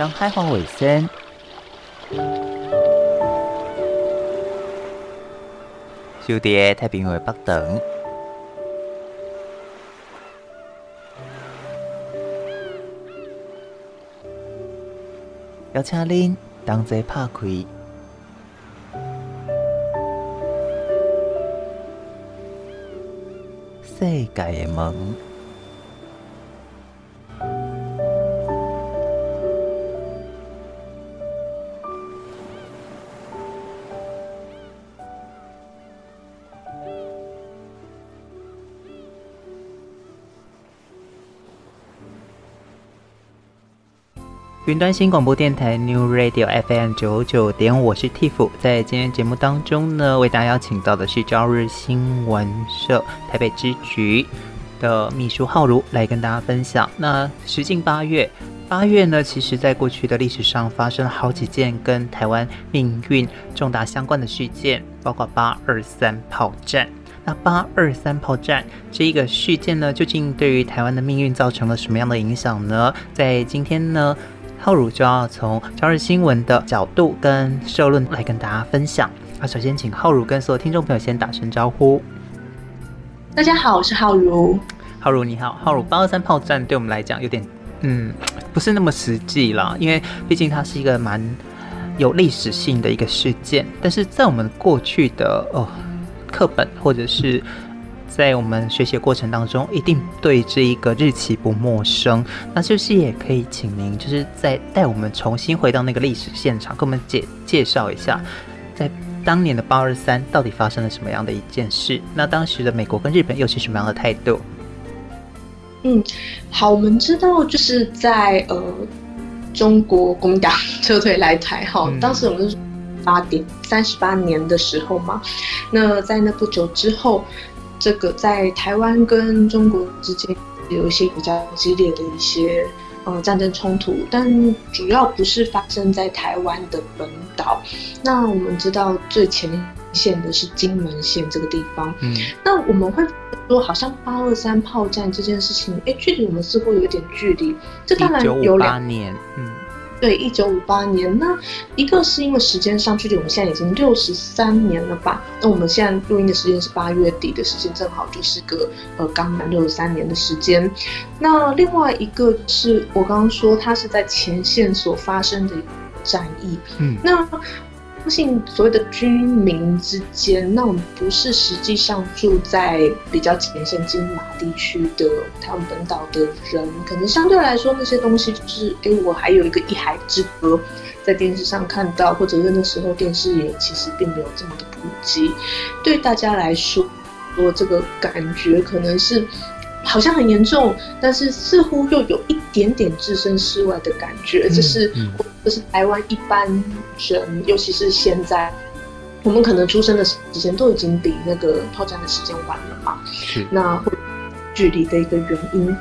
当海防卫生，小弟太平洋北等，邀请恁同齐拍开世界的门。云端新广播电台 New Radio FM 九九点，我是 Tiff。在今天节目当中呢，为大家邀请到的是朝日新闻社台北支局的秘书浩如来跟大家分享。那时近八月，八月呢，其实在过去的历史上发生了好几件跟台湾命运重大相关的事件，包括八二三炮战。那八二三炮战这一个事件呢，究竟对于台湾的命运造成了什么样的影响呢？在今天呢，浩如就要从朝日新闻的角度跟社论来跟大家分享。啊，首先请浩如跟所有听众朋友先打声招呼。大家好，我是浩如。浩如你好，浩如，八二三炮战对我们来讲有点，嗯，不是那么实际啦，因为毕竟它是一个蛮有历史性的一个事件。但是在我们过去的哦课本或者是。在我们学习的过程当中，一定对这一个日期不陌生。那就是也可以请您，就是再带我们重新回到那个历史现场，给我们介介绍一下，在当年的八二三到底发生了什么样的一件事？那当时的美国跟日本又是什么样的态度？嗯，好，我们知道就是在呃中国国民党撤退来台哈，嗯、当时我们是八点三十八年的时候嘛，那在那不久之后。这个在台湾跟中国之间有一些比较激烈的一些呃战争冲突，但主要不是发生在台湾的本岛。那我们知道最前线的是金门县这个地方。嗯，那我们会说，好像八二三炮战这件事情，哎，距离我们似乎有一点距离。这当然有两年，嗯。对，一九五八年，那一个是因为时间上，距离我们现在已经六十三年了吧？那我们现在录音的时间是八月底的时间，正好就是个呃刚满六十三年的时间。那另外一个是我刚刚说，它是在前线所发生的战役，嗯，那。信所谓的军民之间，那我们不是实际上住在比较前线金马地区的台湾本岛的人，可能相对来说那些东西就是，哎，我还有一个一海之隔，在电视上看到，或者是那时候电视也其实并没有这么的普及，对大家来说，我这个感觉可能是。好像很严重，但是似乎又有一点点置身事外的感觉。这是，这、是台湾一般人，尤其是现在，我们可能出生的时间都已经比那个炮战的时间晚了嘛。是。那会距离的一个原因。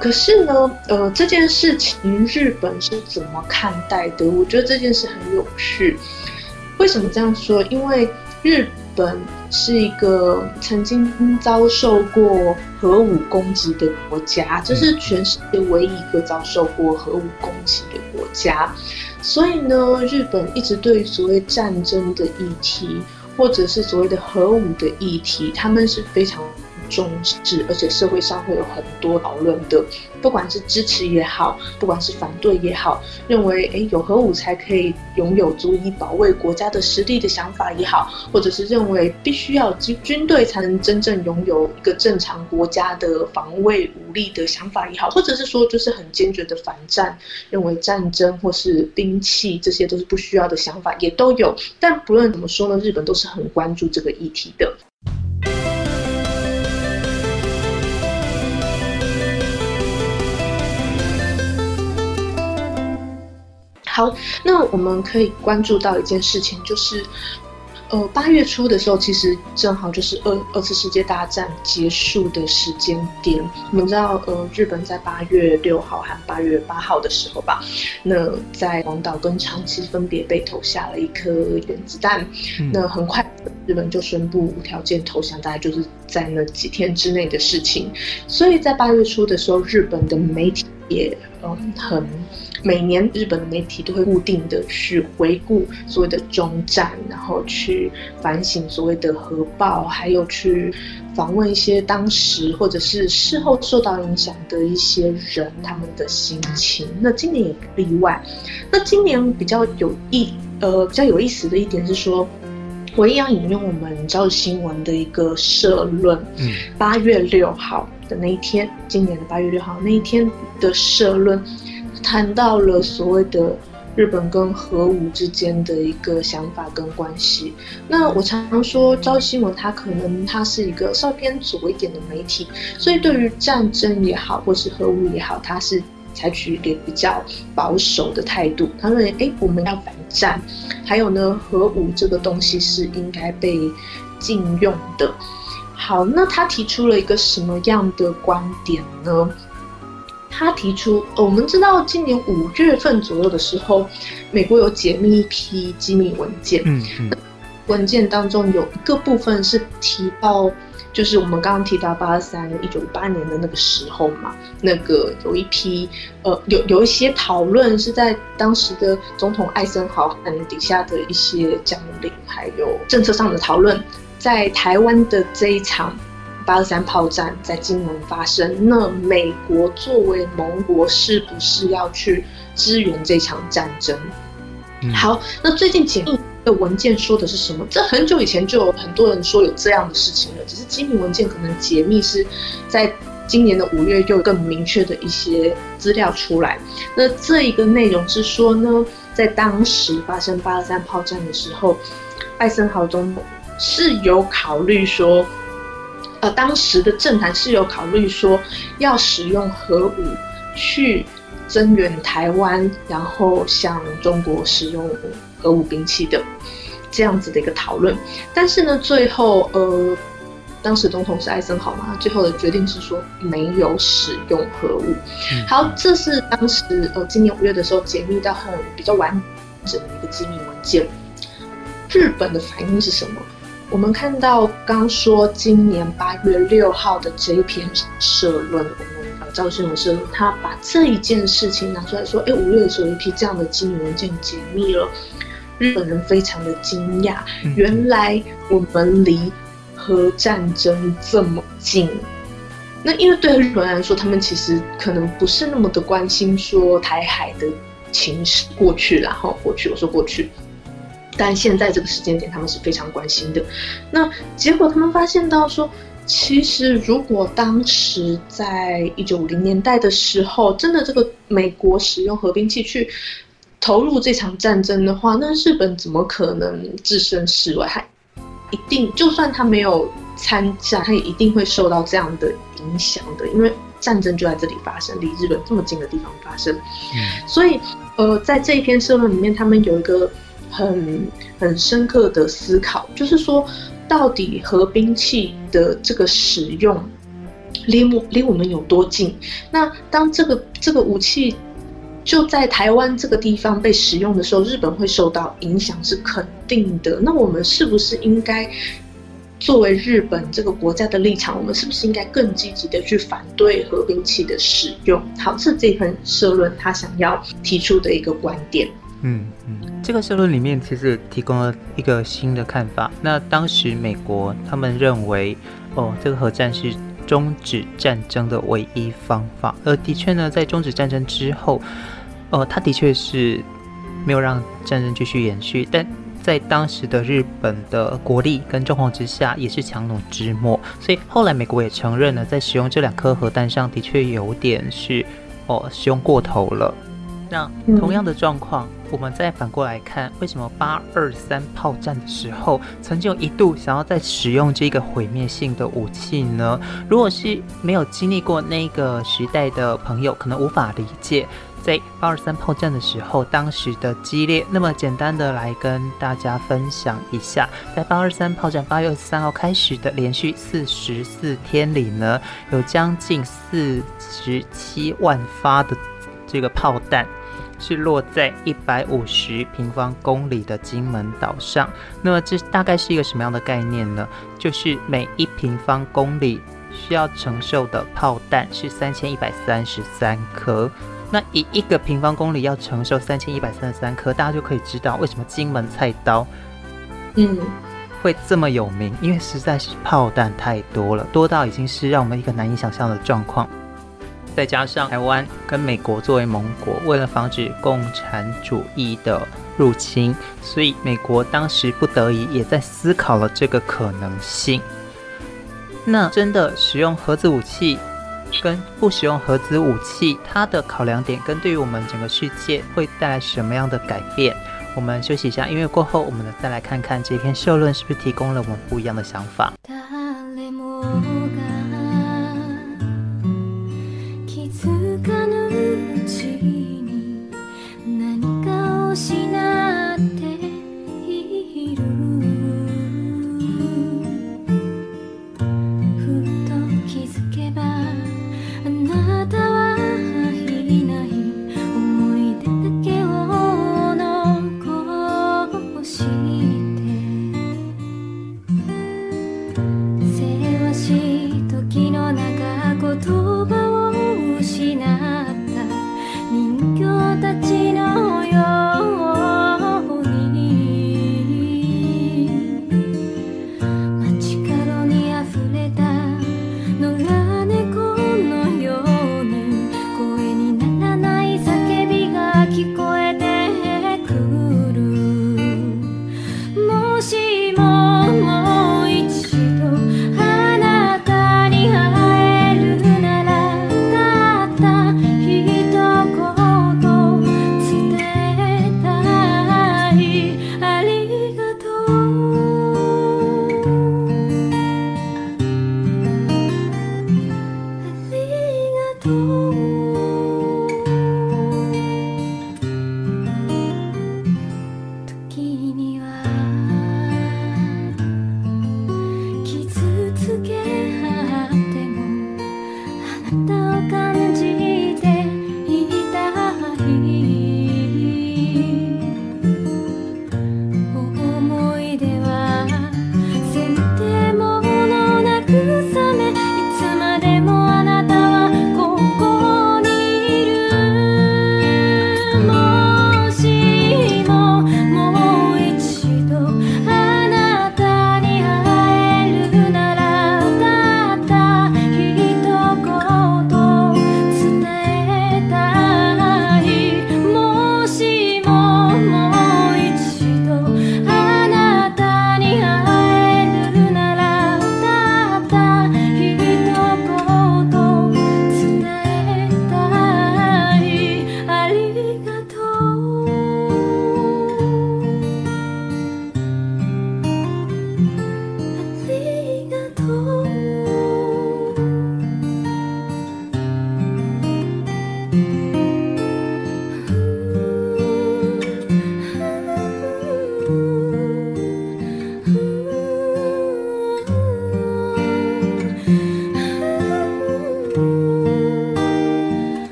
可是呢，呃，这件事情日本是怎么看待的？我觉得这件事很有趣。为什么这样说？因为日本是一个曾经遭受过核武攻击的国家，这是全世界唯一一个遭受过核武攻击的国家，所以呢，日本一直对所谓战争的议题，或者是所谓的核武的议题，他们是非常。重视，而且社会上会有很多讨论的，不管是支持也好，不管是反对也好，认为诶有核武才可以拥有足以保卫国家的实力的想法也好，或者是认为必须要军军队才能真正拥有一个正常国家的防卫武力的想法也好，或者是说就是很坚决的反战，认为战争或是兵器这些都是不需要的想法也都有。但不论怎么说呢，日本都是很关注这个议题的。好，那我们可以关注到一件事情，就是，呃，八月初的时候，其实正好就是二二次世界大战结束的时间点。我们知道，呃，日本在八月六号和八月八号的时候吧，那在广岛跟长崎分别被投下了一颗原子弹。嗯、那很快，日本就宣布无条件投降，大概就是在那几天之内的事情。所以在八月初的时候，日本的媒体也嗯很。每年日本的媒体都会固定的去回顾所谓的中战，然后去反省所谓的核爆，还有去访问一些当时或者是事后受到影响的一些人，他们的心情。那今年也不例外。那今年比较有意呃比较有意思的一点是说，我一样引用我们朝日新闻的一个社论，八月六号的那一天，今年的八月六号那一天的社论。谈到了所谓的日本跟核武之间的一个想法跟关系。那我常常说，朝新闻它可能它是一个稍微偏左一点的媒体，所以对于战争也好，或是核武也好，它是采取一个比较保守的态度。他认为，哎，我们要反战，还有呢，核武这个东西是应该被禁用的。好，那他提出了一个什么样的观点呢？他提出，呃我们知道今年五月份左右的时候，美国有解密一批机密文件。嗯嗯，文件当中有一个部分是提到，就是我们刚刚提到八二三一九五八年的那个时候嘛，那个有一批呃有有一些讨论是在当时的总统艾森豪汉底下的一些将领，还有政策上的讨论，在台湾的这一场。八二三炮战在金门发生，那美国作为盟国是不是要去支援这场战争？嗯、好，那最近解密的文件说的是什么？这很久以前就有很多人说有这样的事情了，只是机密文件可能解密是在今年的五月又更明确的一些资料出来。那这一个内容是说呢，在当时发生八二三炮战的时候，艾森豪总统是有考虑说。呃，当时的政坛是有考虑说要使用核武去增援台湾，然后向中国使用核武兵器的这样子的一个讨论。但是呢，最后呃，当时总统是艾森豪嘛，最后的决定是说没有使用核武。好，这是当时呃今年五月的时候解密到很比较完整的一个机密文件。日本的反应是什么？我们看到刚说今年八月六号的这一篇社论，我们呃朝日新闻社论，他把这一件事情拿出来说，哎，五月的时候一批这样的机密文件解密了，日本人非常的惊讶，原来我们离核战争这么近。那因为对日本人来说，他们其实可能不是那么的关心说台海的情势过去，然后过去，我说过去。但现在这个时间点，他们是非常关心的。那结果他们发现到说，其实如果当时在一九五零年代的时候，真的这个美国使用核兵器去投入这场战争的话，那日本怎么可能置身事外？他一定就算他没有参加，他也一定会受到这样的影响的，因为战争就在这里发生，离日本这么近的地方发生。嗯，所以呃，在这一篇社论里面，他们有一个。很很深刻的思考，就是说，到底核兵器的这个使用离我离我们有多近？那当这个这个武器就在台湾这个地方被使用的时候，日本会受到影响是肯定的。那我们是不是应该作为日本这个国家的立场，我们是不是应该更积极的去反对核兵器的使用？好，是这份社论他想要提出的一个观点。嗯嗯，这个社论里面其实提供了一个新的看法。那当时美国他们认为，哦，这个核战是终止战争的唯一方法。而的确呢，在终止战争之后，哦，他的确是没有让战争继续延续。但在当时的日本的国力跟状况之下，也是强弩之末。所以后来美国也承认了，在使用这两颗核弹上的确有点是哦使用过头了。那同样的状况。嗯我们再反过来看，为什么八二三炮战的时候，曾经有一度想要再使用这个毁灭性的武器呢？如果是没有经历过那个时代的朋友，可能无法理解，在八二三炮战的时候，当时的激烈。那么简单的来跟大家分享一下，在八二三炮战八月二十三号开始的连续四十四天里呢，有将近四十七万发的这个炮弹。是落在一百五十平方公里的金门岛上。那么这大概是一个什么样的概念呢？就是每一平方公里需要承受的炮弹是三千一百三十三颗。那以一个平方公里要承受三千一百三十三颗，大家就可以知道为什么金门菜刀，嗯，会这么有名，因为实在是炮弹太多了，多到已经是让我们一个难以想象的状况。再加上台湾跟美国作为盟国，为了防止共产主义的入侵，所以美国当时不得已也在思考了这个可能性。那真的使用核子武器跟不使用核子武器，它的考量点跟对于我们整个世界会带来什么样的改变？我们休息一下，音乐过后，我们再来看看这篇社论是不是提供了我们不一样的想法。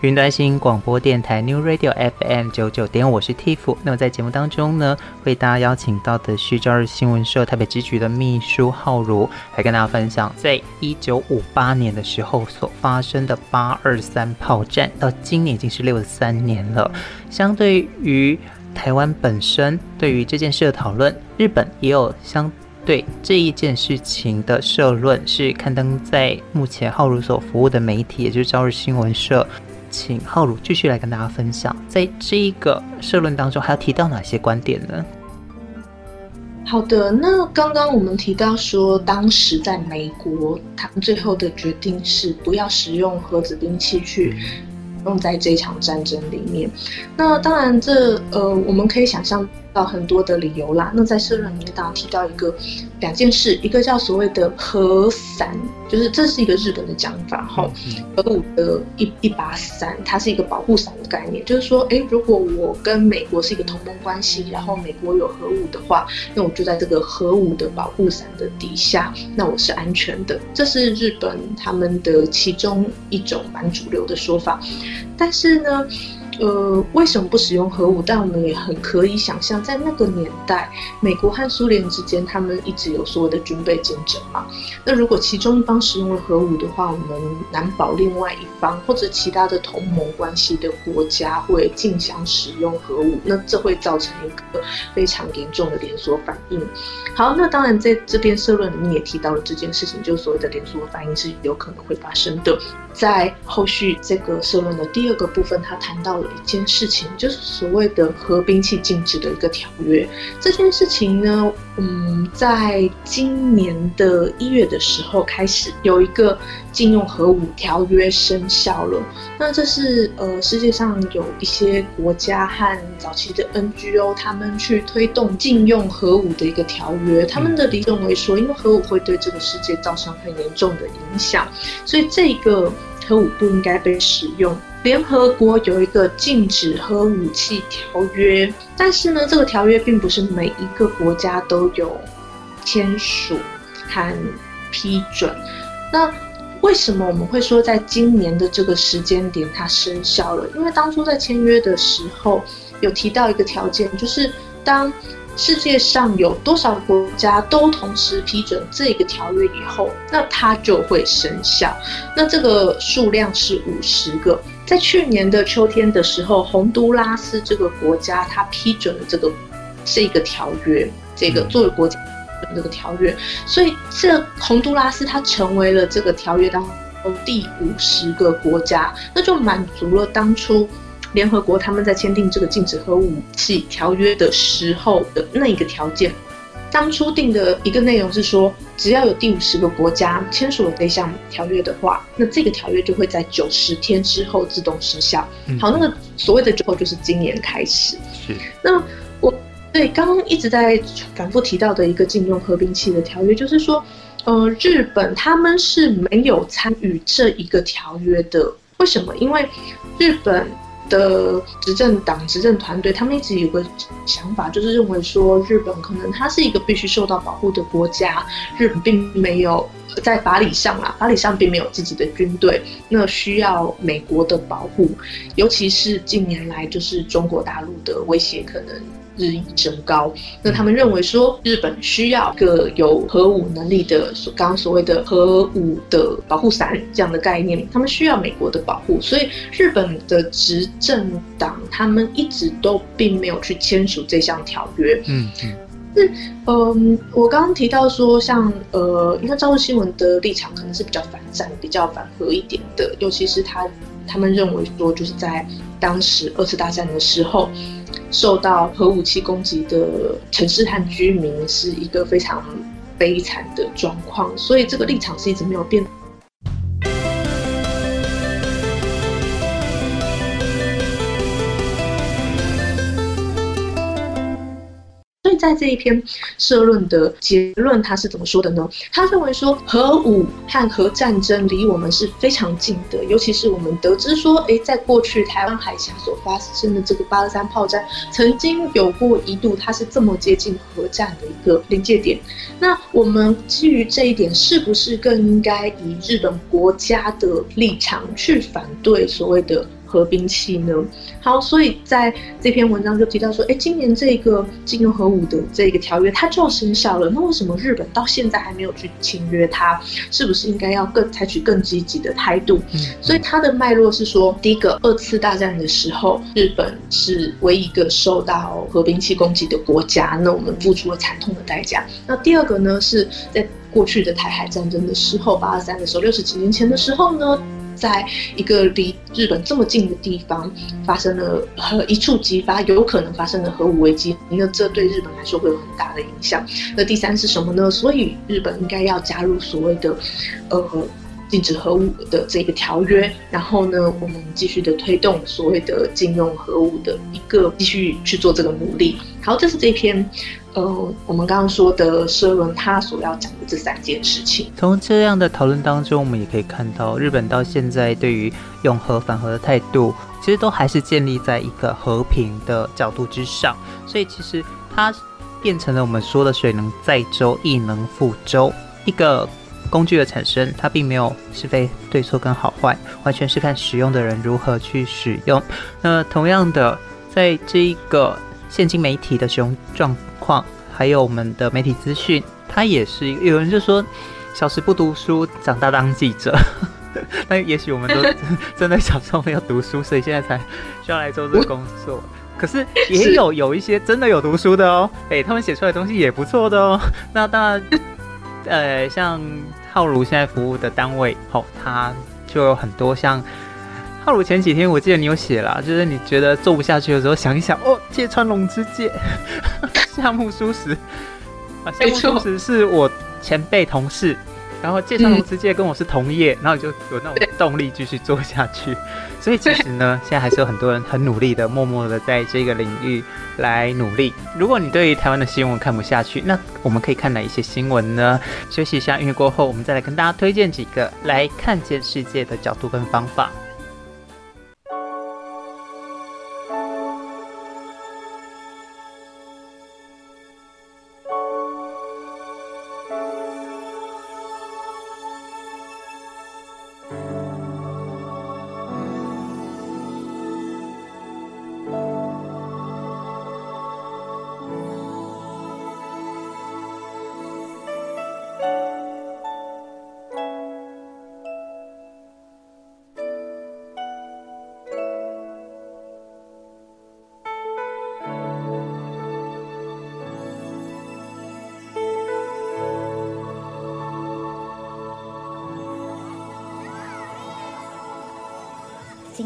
云端新广播电台 New Radio FM 九九点，我是 Tiff。那么在节目当中呢，为大家邀请到的是朝日新闻社台北支局的秘书浩如，来跟大家分享，在一九五八年的时候所发生的八二三炮战，到今年已经是六十三年了。相对于台湾本身对于这件事的讨论，日本也有相对这一件事情的社论，是刊登在目前浩如所服务的媒体，也就是朝日新闻社。请浩如继续来跟大家分享，在这一个社论当中，还要提到哪些观点呢？好的，那刚刚我们提到说，当时在美国，他们最后的决定是不要使用核子兵器去用在这场战争里面。那当然这，这呃，我们可以想象。到很多的理由啦。那在社论里面，当然提到一个两件事，一个叫所谓的核伞，就是这是一个日本的讲法哈。核武的一一把伞，它是一个保护伞的概念，就是说，诶，如果我跟美国是一个同盟关系，然后美国有核武的话，那我就在这个核武的保护伞的底下，那我是安全的。这是日本他们的其中一种蛮主流的说法，但是呢。呃，为什么不使用核武？但我们也很可以想象，在那个年代，美国和苏联之间，他们一直有所谓的军备竞争嘛。那如果其中一方使用了核武的话，我们难保另外一方或者其他的同盟关系的国家会竞相使用核武，那这会造成一个非常严重的连锁反应。好，那当然在这边社论里面也提到了这件事情，就是所谓的连锁反应是有可能会发生的。在后续这个社论的第二个部分，他谈到了一件事情，就是所谓的核兵器禁止的一个条约。这件事情呢，嗯，在今年的一月的时候开始有一个禁用核武条约生效了。那这是呃世界上有一些国家和早期的 NGO 他们去推动禁用核武的一个条约。他们的理论为说，因为核武会对这个世界造成很严重的影响，所以这个。核武不应该被使用。联合国有一个禁止核武器条约，但是呢，这个条约并不是每一个国家都有签署和批准。那为什么我们会说在今年的这个时间点它生效了？因为当初在签约的时候有提到一个条件，就是当。世界上有多少国家都同时批准这个条约以后，那它就会生效。那这个数量是五十个。在去年的秋天的时候，洪都拉斯这个国家它批准了这个这个条约，这个作为国家的这个条约，所以这洪都拉斯它成为了这个条约当中第五十个国家，那就满足了当初。联合国他们在签订这个禁止核武器条约的时候的那一个条件，当初定的一个内容是说，只要有第五十个国家签署了这项条约的话，那这个条约就会在九十天之后自动失效。好，那个所谓的之后就是今年开始。是。那我对刚刚一直在反复提到的一个禁用核兵器的条约，就是说，呃，日本他们是没有参与这一个条约的。为什么？因为日本。的执政党、执政团队，他们一直有个想法，就是认为说，日本可能它是一个必须受到保护的国家，日本并没有在法理上啊，法理上并没有自己的军队，那需要美国的保护，尤其是近年来就是中国大陆的威胁可能。日益升高，那他们认为说，日本需要一个有核武能力的，所刚刚所谓的核武的保护伞这样的概念，他们需要美国的保护，所以日本的执政党他们一直都并没有去签署这项条约。嗯嗯，是嗯，我刚刚提到说，像呃，因为朝日新闻的立场可能是比较反战、比较反核一点的，尤其是他他们认为说，就是在当时二次大战的时候。受到核武器攻击的城市和居民是一个非常悲惨的状况，所以这个立场是一直没有变。在这一篇社论的结论，他是怎么说的呢？他认为说，核武和核战争离我们是非常近的，尤其是我们得知说，诶，在过去台湾海峡所发生的这个八二三炮战，曾经有过一度，它是这么接近核战的一个临界点。那我们基于这一点，是不是更应该以日本国家的立场去反对所谓的？核兵器呢？好，所以在这篇文章就提到说，哎，今年这个禁用核武的这个条约它就要生效了，那为什么日本到现在还没有去签约它？是不是应该要更采取更积极的态度？嗯，所以它的脉络是说，第一个，二次大战的时候，日本是唯一一个受到核兵器攻击的国家，那我们付出了惨痛的代价。那第二个呢，是在过去的台海战争的时候，八二三的时候，六十几年前的时候呢，在一个离日本这么近的地方发生了核一触即发，有可能发生的核武危机，那这对日本来说会有很大的影响。那第三是什么呢？所以日本应该要加入所谓的呃禁止核武的这个条约，然后呢，我们继续的推动所谓的禁用核武的一个继续去做这个努力。好，这是这篇。呃，我们刚刚说的社论，他所要讲的这三件事情，从这样的讨论当中，我们也可以看到，日本到现在对于用核反核的态度，其实都还是建立在一个和平的角度之上。所以，其实它变成了我们说的水能载舟，亦能覆舟，一个工具的产生，它并没有是非对错跟好坏，完全是看使用的人如何去使用。那同样的，在这一个现今媒体的使用状况，还有我们的媒体资讯，它也是有人就说，小时不读书，长大当记者。那也许我们都 真的小时候没有读书，所以现在才需要来做这个工作。可是也有有一些真的有读书的哦，哎、欸，他们写出来的东西也不错的哦。那当然，呃，像浩如现在服务的单位，哦，他就有很多像。浩如前几天我记得你有写啦，就是你觉得做不下去的时候，想一想哦，芥川龙之介，夏目漱石啊，夏目漱石是我前辈同事，然后芥川龙之介跟我是同业，嗯、然后就有那种动力继续做下去。所以其实呢，现在还是有很多人很努力的，默默的在这个领域来努力。如果你对于台湾的新闻看不下去，那我们可以看哪一些新闻呢？休息一下，音乐过后，我们再来跟大家推荐几个来看见世界的角度跟方法。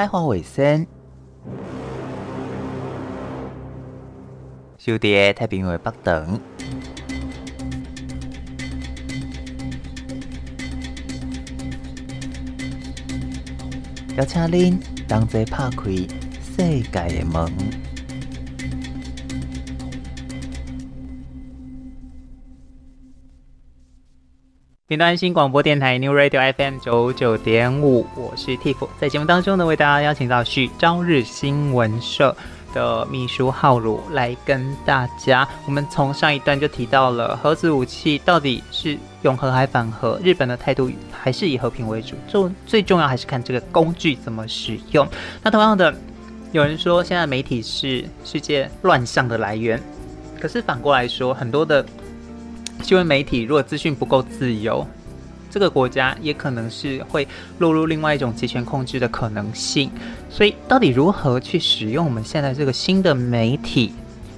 当海花尾声，小弟太平洋北等，邀请您同齐拍开世界的门。云端新广播电台 New Radio FM 九九点五，我是 Tiff，在节目当中呢，为大家邀请到是朝日新闻社的秘书浩儒来跟大家。我们从上一段就提到了核子武器到底是拥核还反核，日本的态度还是以和平为主，就最重要还是看这个工具怎么使用。那同样的，有人说现在媒体是世界乱象的来源，可是反过来说，很多的。新闻媒体如果资讯不够自由，这个国家也可能是会落入另外一种集权控制的可能性。所以，到底如何去使用我们现在这个新的媒体，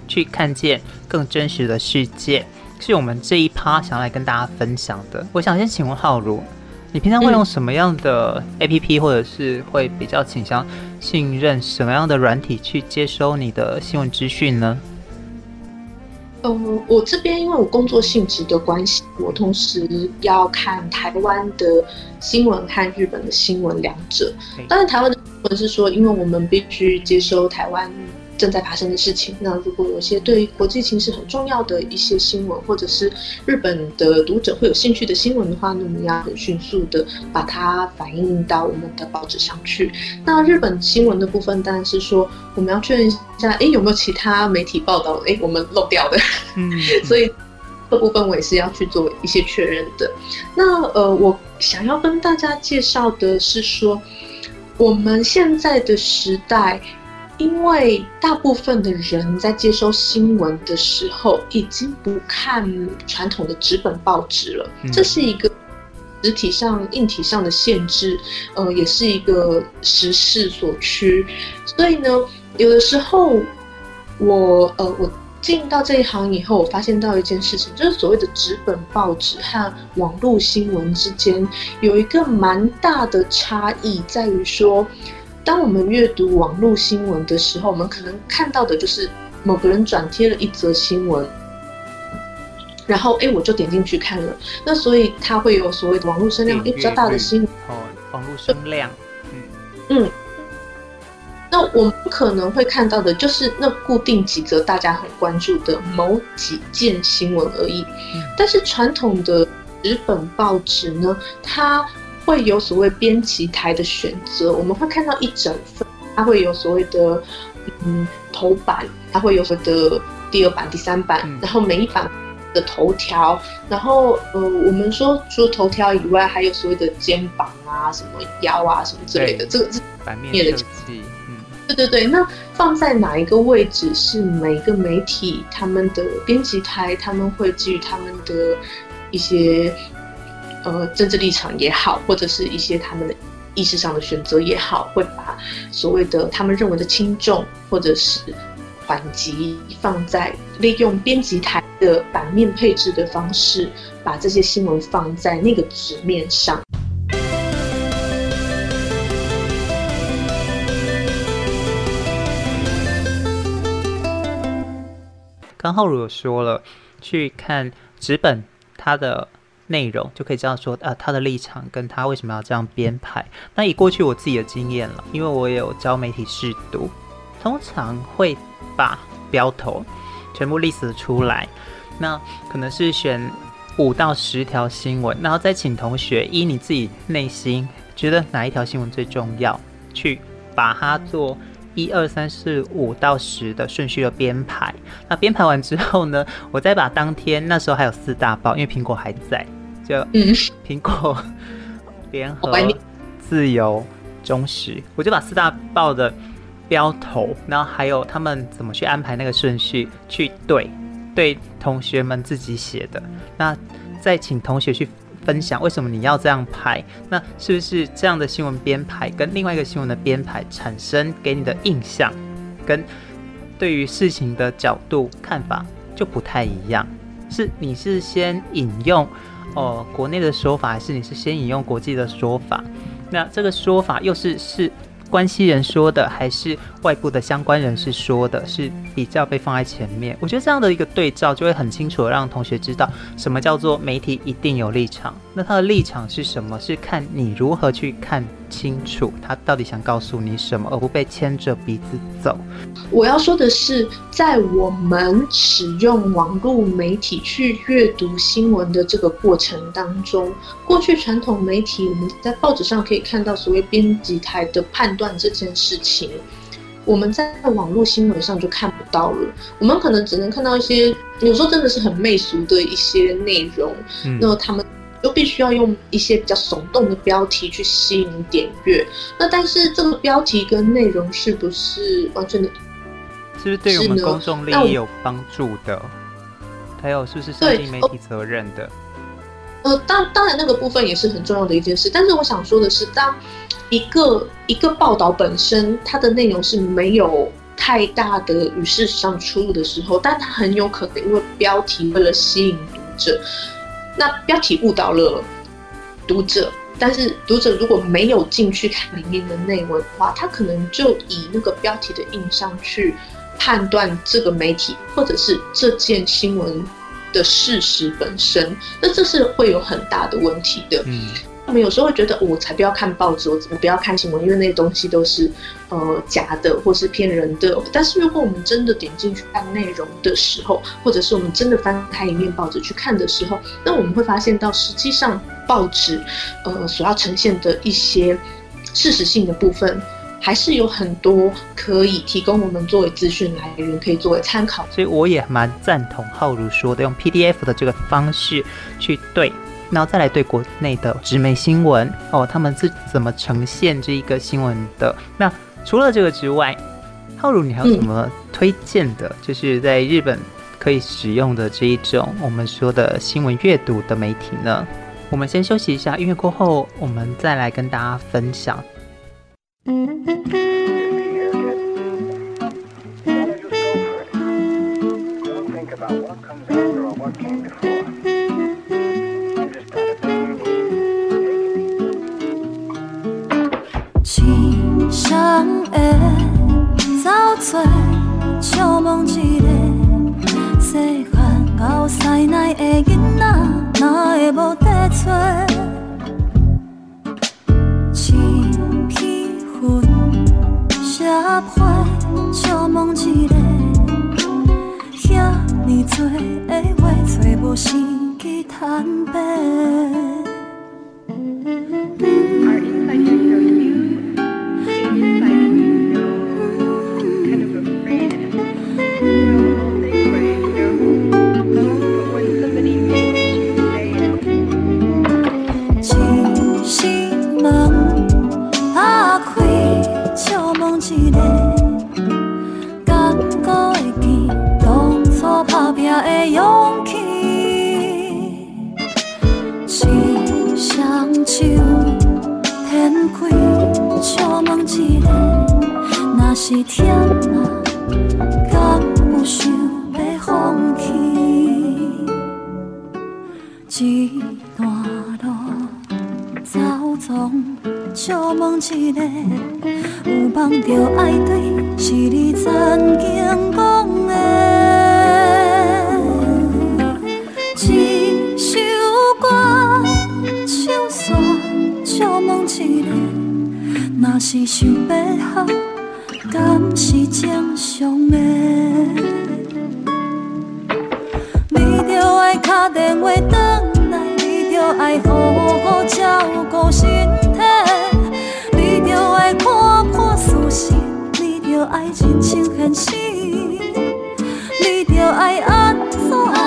去看见更真实的世界，是我们这一趴想要来跟大家分享的。我想先请问浩如，你平常会用什么样的 APP，或者是会比较倾向信任什么样的软体去接收你的新闻资讯呢？嗯，我这边因为我工作性质的关系，我同时要看台湾的新闻和日本的新闻两者。当然，台湾的新闻是说，因为我们必须接收台湾。正在发生的事情。那如果有些对国际情势很重要的一些新闻，或者是日本的读者会有兴趣的新闻的话，那我们要很迅速的把它反映到我们的报纸上去。那日本新闻的部分，当然是说我们要确认一下，哎，有没有其他媒体报道，哎，我们漏掉的。嗯，所以这部分我也是要去做一些确认的。那呃，我想要跟大家介绍的是说，我们现在的时代。因为大部分的人在接收新闻的时候，已经不看传统的纸本报纸了，这是一个实体上、硬体上的限制，呃，也是一个时势所趋。所以呢，有的时候我呃，我进到这一行以后，我发现到一件事情，就是所谓的纸本报纸和网络新闻之间有一个蛮大的差异，在于说。当我们阅读网络新闻的时候，我们可能看到的就是某个人转贴了一则新闻，然后哎，我就点进去看了。那所以它会有所谓的网络声量，比较大的新闻哦，网络声量，嗯嗯。那我们可能会看到的就是那固定几则大家很关注的某几件新闻而已。但是传统的纸本报纸呢，它会有所谓编辑台的选择，我们会看到一整份，它会有所谓的嗯头版，它会有所谓的第二版、第三版，然后每一版的头条，然后呃我们说除了头条以外，还有所谓的肩膀啊、什么腰啊、什么之类的，这个是版面的设计。嗯，对对对，那放在哪一个位置是每个媒体他们的编辑台，他们会基于他们的一些。呃，政治立场也好，或者是一些他们的意识上的选择也好，会把所谓的他们认为的轻重或者是缓急放在利用编辑台的版面配置的方式，把这些新闻放在那个纸面上。刚浩儒有说了，去看纸本它的。内容就可以知道说，呃，他的立场跟他为什么要这样编排。那以过去我自己的经验了，因为我有教媒体试读，通常会把标头全部 list 出来，那可能是选五到十条新闻，然后再请同学依你自己内心觉得哪一条新闻最重要，去把它做一二三四五到十的顺序的编排。那编排完之后呢，我再把当天那时候还有四大报，因为苹果还在。就嗯苹果、联合、自由、忠实，我就把四大报的标头，然后还有他们怎么去安排那个顺序去对，对同学们自己写的，那再请同学去分享为什么你要这样拍，那是不是这样的新闻编排跟另外一个新闻的编排产生给你的印象，跟对于事情的角度看法就不太一样？是你是先引用？哦，国内的说法还是你是先引用国际的说法？那这个说法又是是关系人说的，还是外部的相关人士说的，是比较被放在前面。我觉得这样的一个对照，就会很清楚的让同学知道什么叫做媒体一定有立场。那他的立场是什么？是看你如何去看清楚他到底想告诉你什么，而不被牵着鼻子走。我要说的是，在我们使用网络媒体去阅读新闻的这个过程当中，过去传统媒体我们在报纸上可以看到所谓编辑台的判断这件事情，我们在网络新闻上就看不到了。我们可能只能看到一些有时候真的是很媚俗的一些内容，嗯、那么他们。就必须要用一些比较耸动的标题去吸引点阅，那但是这个标题跟内容是不是完全的？是不是对于我们公众利益有帮助的？还有是不是涉及媒体责任的？呃，当当然那个部分也是很重要的一件事，但是我想说的是，当一个一个报道本身它的内容是没有太大的与事实上出入的时候，但它很有可能因为标题为了吸引读者。那标题误导了读者，但是读者如果没有进去看里面的内文的话，他可能就以那个标题的印象去判断这个媒体或者是这件新闻的事实本身，那这是会有很大的问题的。嗯。我们有时候会觉得，我才不要看报纸，我不要看新闻，因为那些东西都是呃假的或是骗人的。但是如果我们真的点进去看内容的时候，或者是我们真的翻开一面报纸去看的时候，那我们会发现到，实际上报纸呃所要呈现的一些事实性的部分，还是有很多可以提供我们作为资讯来源，可以作为参考。所以我也蛮赞同浩如说的，用 PDF 的这个方式去对。然后再来对国内的纸媒新闻哦，他们是怎么呈现这一个新闻的？那除了这个之外，浩如你还有什么推荐的？嗯、就是在日本可以使用的这一种我们说的新闻阅读的媒体呢？我们先休息一下，音乐过后我们再来跟大家分享。笑梦一个细汉到屎奶的囡仔，哪会无地找？青皮肤社会，笑梦一个遐尼多的话，找无生机坦白。相望一个，有梦就爱追，是你曾经讲的。一首歌，唱煞相望一个，若是想要哭，敢是正常的。你就爱敲电话回来，你就爱好好照顾心。爱亲像韩星，你着爱安怎？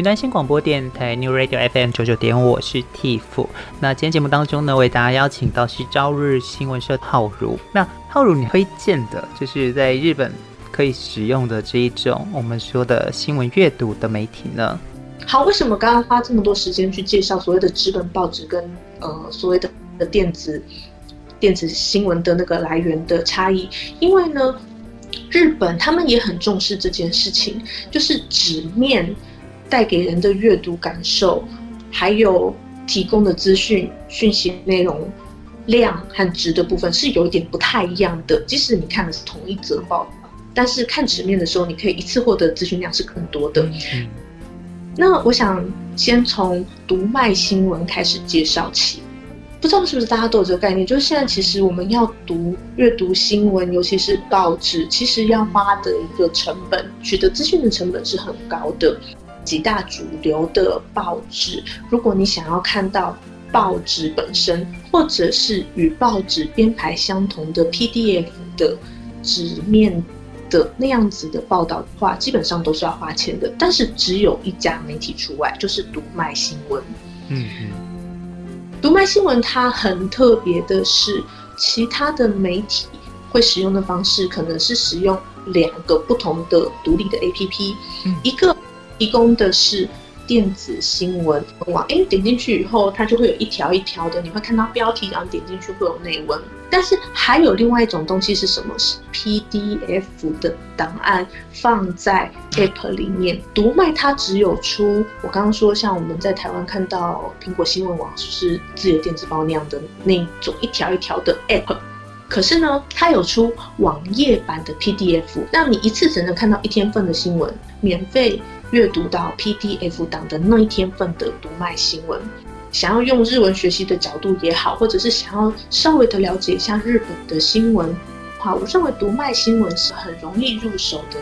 云端新广播电台 New Radio FM 九九点，我是 Tiff。那今天节目当中呢，为大家邀请到是朝日新闻社浩如。那浩如，你推荐的就是在日本可以使用的这一种我们说的新闻阅读的媒体呢？好，为什么刚刚花这么多时间去介绍所谓的纸本报纸跟呃所谓的的电子电子新闻的那个来源的差异？因为呢，日本他们也很重视这件事情，就是纸面。带给人的阅读感受，还有提供的资讯讯息内容量和值的部分是有一点不太一样的。即使你看的是同一则报，但是看纸面的时候，你可以一次获得资讯量是更多的。嗯。那我想先从读卖新闻开始介绍起，不知道是不是大家都有这个概念？就是现在其实我们要读阅读新闻，尤其是报纸，其实要花的一个成本，取得资讯的成本是很高的。几大主流的报纸，如果你想要看到报纸本身，或者是与报纸编排相同的 PDF 的纸面的那样子的报道的话，基本上都是要花钱的。但是只有一家媒体除外，就是读卖新闻。嗯嗯，读卖新闻它很特别的是，其他的媒体会使用的方式，可能是使用两个不同的独立的 APP，一个。提供的是电子新闻网，哎，点进去以后，它就会有一条一条的，你会看到标题，然后点进去会有内文。但是还有另外一种东西是什么？是 PDF 的档案放在 App 里面。读卖它只有出我刚刚说，像我们在台湾看到苹果新闻网是自由电子报那样的那种一条一条的 App，可是呢，它有出网页版的 PDF，那你一次只能看到一天份的新闻，免费。阅读到 PDF 档的那一天份的读卖新闻，想要用日文学习的角度也好，或者是想要稍微的了解一下日本的新闻，好，我认为读卖新闻是很容易入手的。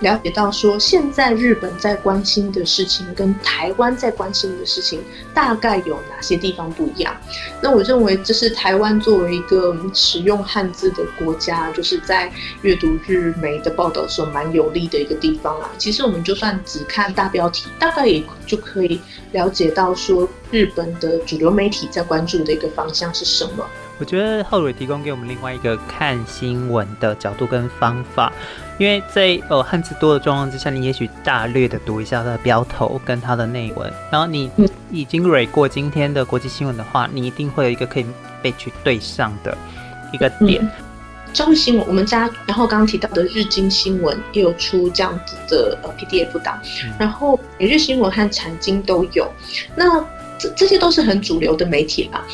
了解到说，现在日本在关心的事情跟台湾在关心的事情大概有哪些地方不一样？那我认为这是台湾作为一个使用汉字的国家，就是在阅读日媒的报道的时候蛮有利的一个地方啊。其实我们就算只看大标题，大概也就可以了解到说日本的主流媒体在关注的一个方向是什么。我觉得浩蕊提供给我们另外一个看新闻的角度跟方法。因为在呃汉字多的状况之下，你也许大略的读一下它的标头跟它的内文，然后你已经蕊过今天的国际新闻的话，你一定会有一个可以被去对上的一个点。朝日新闻，我们家，然后刚刚提到的日经新闻也有出这样子的呃 PDF 档，然后每日新闻和产经都有，那这这些都是很主流的媒体啦，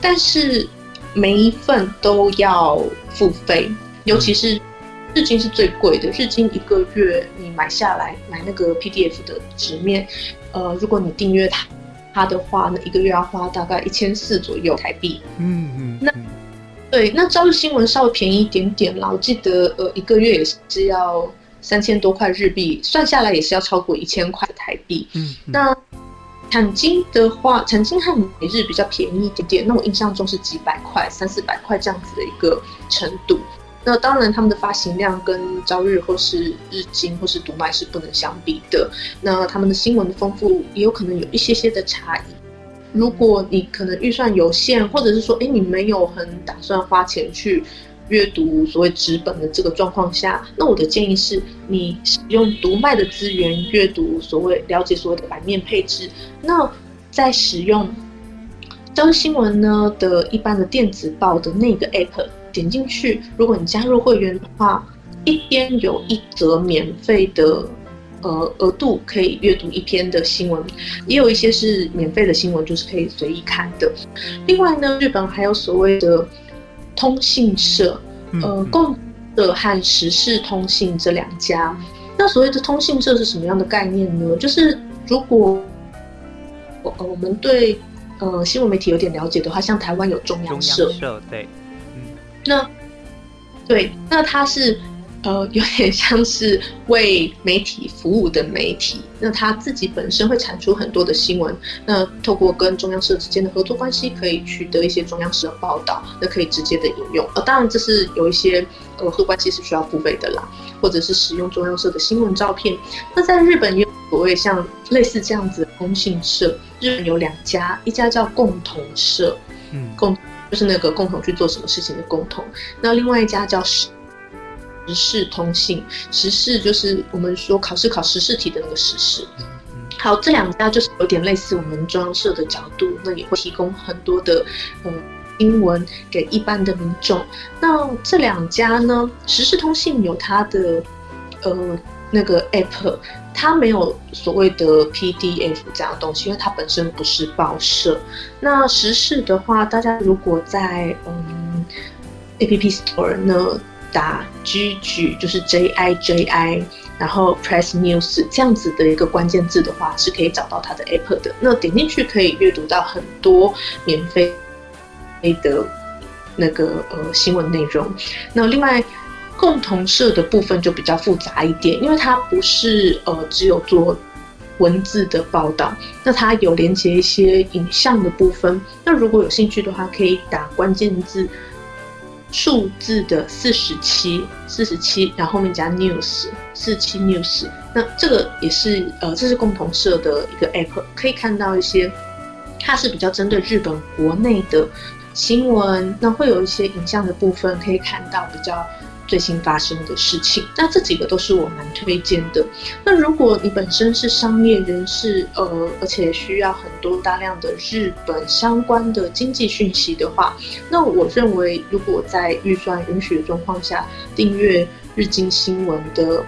但是每一份都要付费，尤其是。日经是最贵的，日经一个月你买下来买那个 PDF 的纸面，呃，如果你订阅它它的话，那一个月要花大概一千四左右台币。嗯嗯，那对，那朝日新闻稍微便宜一点点啦，我记得呃一个月也是要三千多块日币，算下来也是要超过一千块台币。嗯，那产经的话，产经和每日比较便宜一点点，那我印象中是几百块，三四百块这样子的一个程度。那当然，他们的发行量跟朝日或是日经或是读卖是不能相比的。那他们的新闻的丰富也有可能有一些些的差异。如果你可能预算有限，或者是说，哎，你没有很打算花钱去阅读所谓纸本的这个状况下，那我的建议是，你使用读卖的资源阅读所谓了解所谓的版面配置。那在使用朝日新闻呢的一般的电子报的那个 app 点进去，如果你加入会员的话，一天有一则免费的。呃，额度可以阅读一篇的新闻，也有一些是免费的新闻，就是可以随意看的。另外呢，日本还有所谓的通信社，呃，共的和时事通信这两家。那所谓的通信社是什么样的概念呢？就是如果我我们对呃新闻媒体有点了解的话，像台湾有中央社，中央社对，嗯，那对，那它是。呃，有点像是为媒体服务的媒体，那他自己本身会产出很多的新闻，那透过跟中央社之间的合作关系，可以取得一些中央社的报道，那可以直接的引用。呃，当然这是有一些呃合作关系是需要付费的啦，或者是使用中央社的新闻照片。那在日本也有所谓像类似这样子的通信社，日本有两家，一家叫共同社，嗯，共就是那个共同去做什么事情的共同，那另外一家叫时。事通信，时事就是我们说考试考时事题的那个时事。好，这两家就是有点类似我们中央社的角度，那也会提供很多的呃新闻给一般的民众。那这两家呢，时事通信有它的呃那个 app，它没有所谓的 PDF 这样的东西，因为它本身不是报社。那时事的话，大家如果在嗯 App Store 呢，打 G G 就是 J I J I，然后 Press News 这样子的一个关键字的话，是可以找到它的 App 的。那点进去可以阅读到很多免费的那个呃新闻内容。那另外共同社的部分就比较复杂一点，因为它不是呃只有做文字的报道，那它有连接一些影像的部分。那如果有兴趣的话，可以打关键字。数字的四十七，四十七，然后后面加 news，四七 news，那这个也是呃，这是共同社的一个 app，可以看到一些，它是比较针对日本国内的新闻，那会有一些影像的部分可以看到比较。最新发生的事情，那这几个都是我蛮推荐的。那如果你本身是商业人士，呃，而且需要很多大量的日本相关的经济讯息的话，那我认为如果在预算允许的状况下，订阅日经新闻的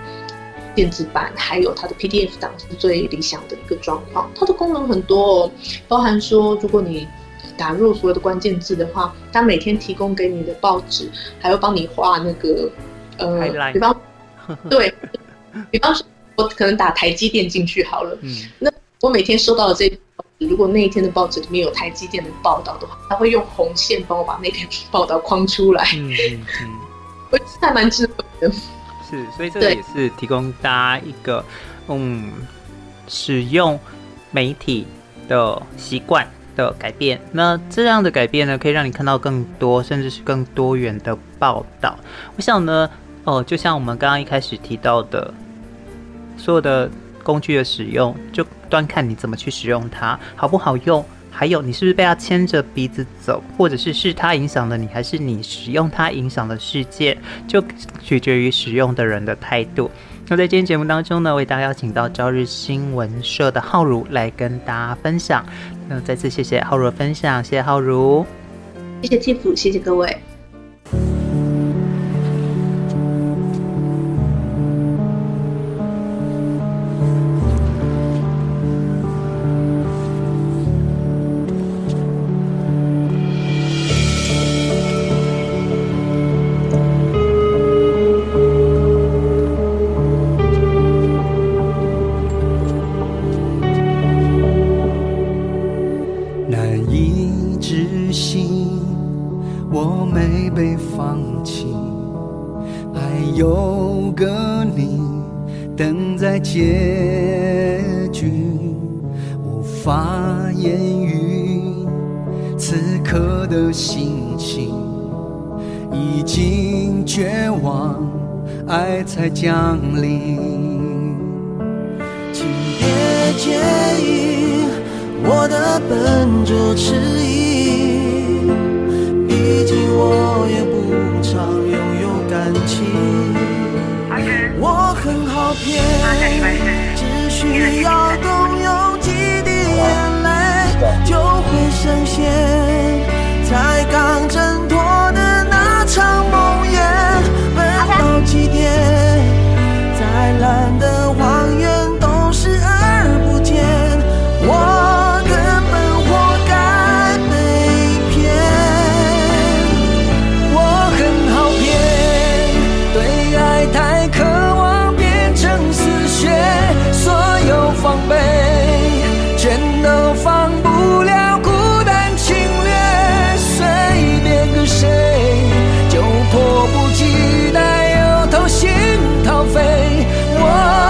电子版，还有它的 PDF 档是最理想的一个状况。它的功能很多哦，包含说如果你打入所有的关键字的话，他每天提供给你的报纸还会帮你画那个呃，比方 对，比方说我可能打台积电进去好了，嗯，那我每天收到的这报纸，如果那一天的报纸里面有台积电的报道的话，他会用红线帮我把那篇报道框出来，嗯嗯嗯，我还蛮智慧的，是，所以这个也是提供大家一个嗯使用媒体的习惯的改变，那这样的改变呢，可以让你看到更多，甚至是更多元的报道。我想呢，哦、就像我们刚刚一开始提到的，所有的工具的使用，就端看你怎么去使用它，好不好用，还有你是不是被它牵着鼻子走，或者是是它影响了你，还是你使用它影响了世界，就取决于使用的人的态度。那在今天节目当中呢，为大家邀请到朝日新闻社的浩如来跟大家分享。那再次谢谢浩如的分享，谢谢浩如，谢谢 Tiff，谢谢各位。飞我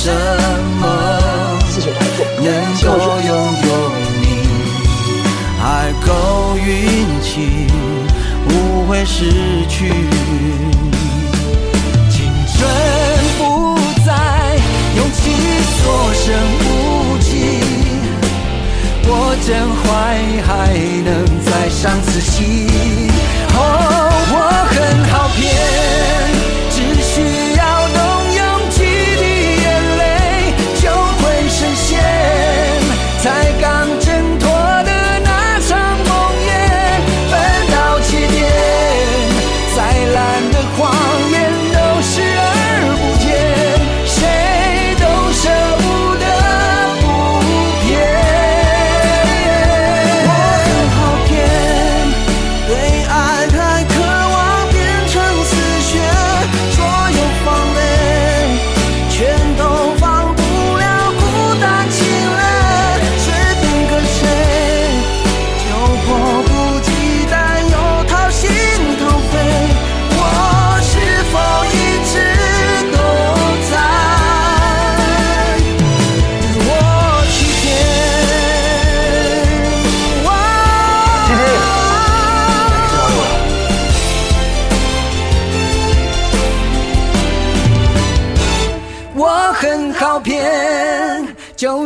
什么能够拥有？你爱够运气，不会失去。青春不再，勇气所剩无几。我真怀疑还能再上自习。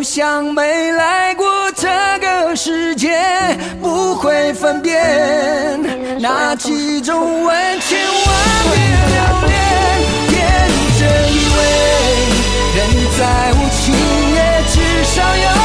像没来过这个世界，不会分辨那几种吻，千万别留恋，天真以为人再无情也至少有。